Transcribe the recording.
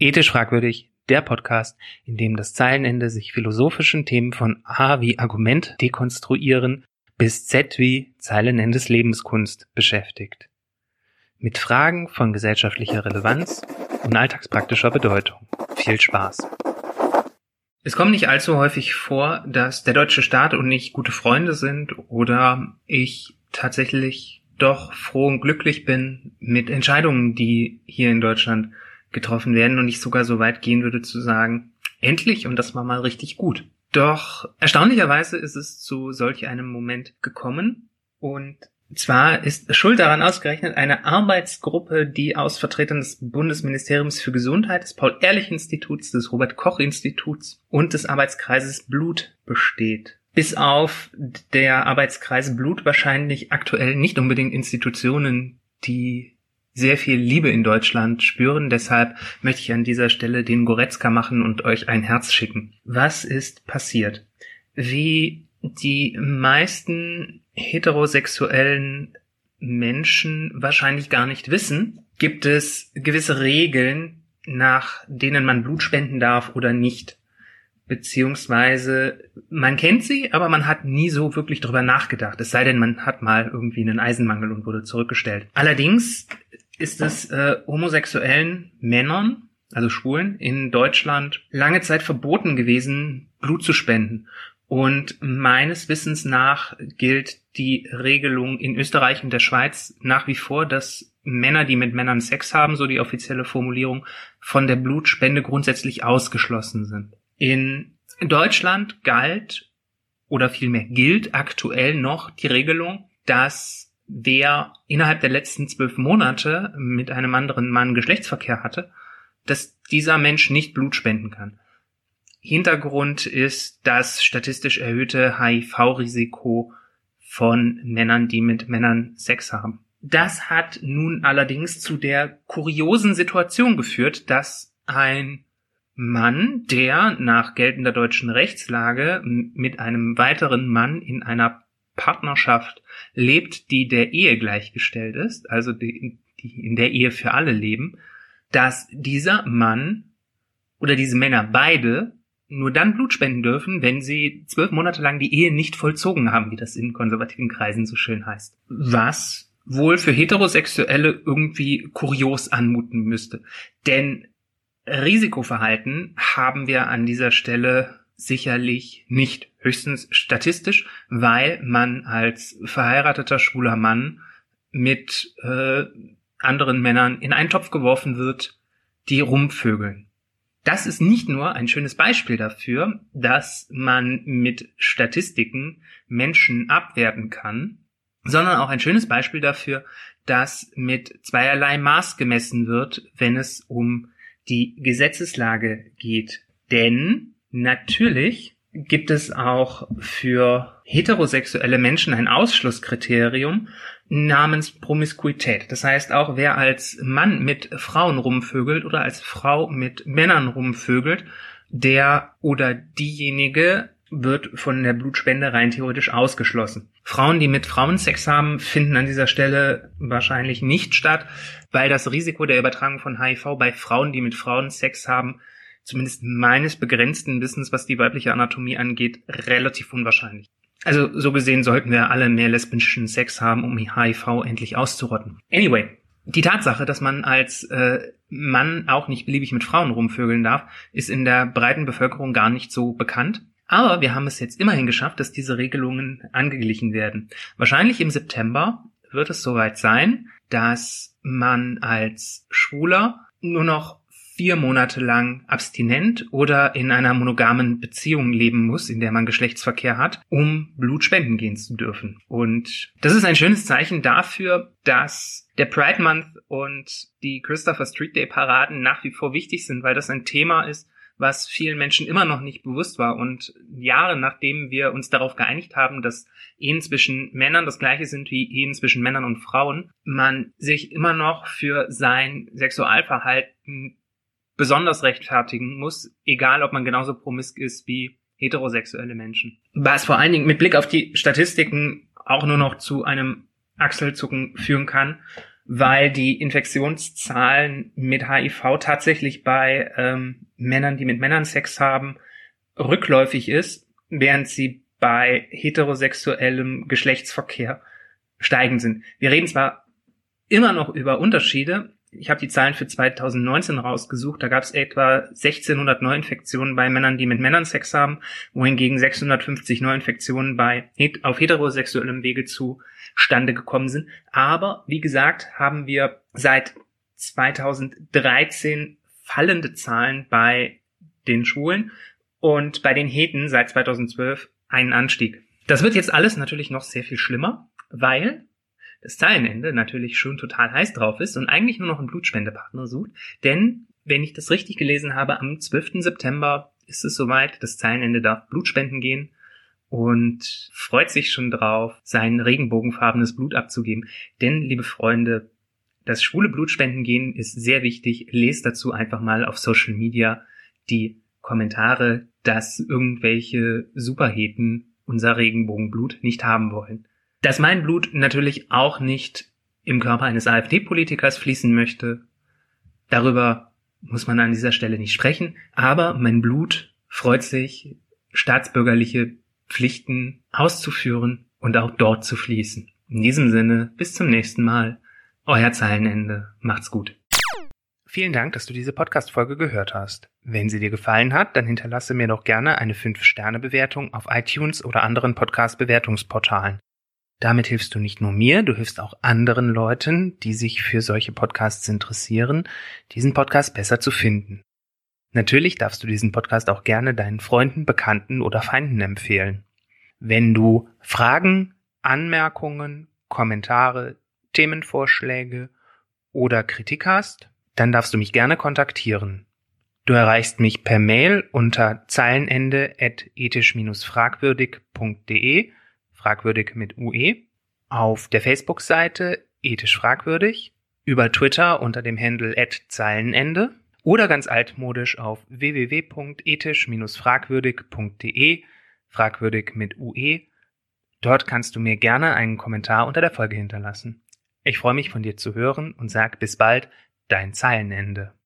Ethisch fragwürdig, der Podcast, in dem das Zeilenende sich philosophischen Themen von A wie Argument dekonstruieren bis Z wie Zeilenendes Lebenskunst beschäftigt. Mit Fragen von gesellschaftlicher Relevanz und alltagspraktischer Bedeutung. Viel Spaß. Es kommt nicht allzu häufig vor, dass der deutsche Staat und ich gute Freunde sind oder ich tatsächlich doch froh und glücklich bin mit Entscheidungen, die hier in Deutschland getroffen werden und ich sogar so weit gehen würde zu sagen, endlich und das war mal richtig gut. Doch erstaunlicherweise ist es zu solch einem Moment gekommen und zwar ist schuld daran ausgerechnet eine Arbeitsgruppe, die aus Vertretern des Bundesministeriums für Gesundheit, des Paul-Ehrlich-Instituts, des Robert-Koch-Instituts und des Arbeitskreises Blut besteht. Bis auf der Arbeitskreis Blut wahrscheinlich aktuell nicht unbedingt Institutionen, die sehr viel Liebe in Deutschland spüren. Deshalb möchte ich an dieser Stelle den Goretzka machen und euch ein Herz schicken. Was ist passiert? Wie die meisten heterosexuellen Menschen wahrscheinlich gar nicht wissen, gibt es gewisse Regeln, nach denen man Blut spenden darf oder nicht. Beziehungsweise man kennt sie, aber man hat nie so wirklich drüber nachgedacht. Es sei denn, man hat mal irgendwie einen Eisenmangel und wurde zurückgestellt. Allerdings ist es äh, homosexuellen Männern, also Schwulen, in Deutschland lange Zeit verboten gewesen, Blut zu spenden. Und meines Wissens nach gilt die Regelung in Österreich und der Schweiz nach wie vor, dass Männer, die mit Männern Sex haben, so die offizielle Formulierung, von der Blutspende grundsätzlich ausgeschlossen sind. In Deutschland galt oder vielmehr gilt aktuell noch die Regelung, dass wer innerhalb der letzten zwölf Monate mit einem anderen Mann Geschlechtsverkehr hatte, dass dieser Mensch nicht Blut spenden kann. Hintergrund ist das statistisch erhöhte HIV-Risiko von Männern, die mit Männern Sex haben. Das hat nun allerdings zu der kuriosen Situation geführt, dass ein Mann, der nach geltender deutschen Rechtslage mit einem weiteren Mann in einer Partnerschaft lebt, die der Ehe gleichgestellt ist, also die, die in der Ehe für alle leben, dass dieser Mann oder diese Männer beide nur dann Blut spenden dürfen, wenn sie zwölf Monate lang die Ehe nicht vollzogen haben, wie das in konservativen Kreisen so schön heißt. Was wohl für Heterosexuelle irgendwie kurios anmuten müsste. Denn Risikoverhalten haben wir an dieser Stelle sicherlich nicht, höchstens statistisch, weil man als verheirateter schwuler Mann mit äh, anderen Männern in einen Topf geworfen wird, die rumvögeln. Das ist nicht nur ein schönes Beispiel dafür, dass man mit Statistiken Menschen abwerten kann, sondern auch ein schönes Beispiel dafür, dass mit zweierlei Maß gemessen wird, wenn es um die Gesetzeslage geht. Denn Natürlich gibt es auch für heterosexuelle Menschen ein Ausschlusskriterium namens Promiskuität. Das heißt auch, wer als Mann mit Frauen rumvögelt oder als Frau mit Männern rumvögelt, der oder diejenige wird von der Blutspende rein theoretisch ausgeschlossen. Frauen, die mit Frauen Sex haben, finden an dieser Stelle wahrscheinlich nicht statt, weil das Risiko der Übertragung von HIV bei Frauen, die mit Frauen Sex haben, zumindest meines begrenzten Wissens, was die weibliche Anatomie angeht, relativ unwahrscheinlich. Also so gesehen sollten wir alle mehr lesbischen Sex haben, um HIV endlich auszurotten. Anyway, die Tatsache, dass man als äh, Mann auch nicht beliebig mit Frauen rumvögeln darf, ist in der breiten Bevölkerung gar nicht so bekannt. Aber wir haben es jetzt immerhin geschafft, dass diese Regelungen angeglichen werden. Wahrscheinlich im September wird es soweit sein, dass man als Schwuler nur noch vier Monate lang abstinent oder in einer monogamen Beziehung leben muss, in der man Geschlechtsverkehr hat, um Blut spenden gehen zu dürfen. Und das ist ein schönes Zeichen dafür, dass der Pride Month und die Christopher Street Day Paraden nach wie vor wichtig sind, weil das ein Thema ist, was vielen Menschen immer noch nicht bewusst war. Und Jahre nachdem wir uns darauf geeinigt haben, dass Ehen zwischen Männern das gleiche sind wie Ehen zwischen Männern und Frauen, man sich immer noch für sein Sexualverhalten besonders rechtfertigen muss, egal ob man genauso promisk ist wie heterosexuelle Menschen. Was vor allen Dingen mit Blick auf die Statistiken auch nur noch zu einem Achselzucken führen kann, weil die Infektionszahlen mit HIV tatsächlich bei ähm, Männern, die mit Männern Sex haben, rückläufig ist, während sie bei heterosexuellem Geschlechtsverkehr steigend sind. Wir reden zwar immer noch über Unterschiede. Ich habe die Zahlen für 2019 rausgesucht. Da gab es etwa 1600 Neuinfektionen bei Männern, die mit Männern Sex haben, wohingegen 650 Neuinfektionen bei auf heterosexuellem Wege zustande gekommen sind. Aber wie gesagt, haben wir seit 2013 fallende Zahlen bei den Schwulen und bei den Heten seit 2012 einen Anstieg. Das wird jetzt alles natürlich noch sehr viel schlimmer, weil das Zeilenende natürlich schon total heiß drauf ist und eigentlich nur noch einen Blutspendepartner sucht. Denn, wenn ich das richtig gelesen habe, am 12. September ist es soweit, das Zeilenende darf Blutspenden gehen und freut sich schon drauf, sein regenbogenfarbenes Blut abzugeben. Denn, liebe Freunde, das schwule Blutspenden gehen ist sehr wichtig. Lest dazu einfach mal auf Social Media die Kommentare, dass irgendwelche Superheten unser Regenbogenblut nicht haben wollen. Dass mein Blut natürlich auch nicht im Körper eines AfD-Politikers fließen möchte, darüber muss man an dieser Stelle nicht sprechen, aber mein Blut freut sich, staatsbürgerliche Pflichten auszuführen und auch dort zu fließen. In diesem Sinne, bis zum nächsten Mal. Euer Zeilenende. Macht's gut. Vielen Dank, dass du diese Podcast-Folge gehört hast. Wenn sie dir gefallen hat, dann hinterlasse mir doch gerne eine 5-Sterne-Bewertung auf iTunes oder anderen Podcast-Bewertungsportalen. Damit hilfst du nicht nur mir, du hilfst auch anderen Leuten, die sich für solche Podcasts interessieren, diesen Podcast besser zu finden. Natürlich darfst du diesen Podcast auch gerne deinen Freunden, Bekannten oder Feinden empfehlen. Wenn du Fragen, Anmerkungen, Kommentare, Themenvorschläge oder Kritik hast, dann darfst du mich gerne kontaktieren. Du erreichst mich per Mail unter zeilenende at ethisch-fragwürdig.de fragwürdig mit UE, auf der Facebook-Seite ethisch fragwürdig, über Twitter unter dem Handle Zeilenende oder ganz altmodisch auf www.ethisch-fragwürdig.de, fragwürdig mit UE. Dort kannst du mir gerne einen Kommentar unter der Folge hinterlassen. Ich freue mich von dir zu hören und sag bis bald, dein Zeilenende.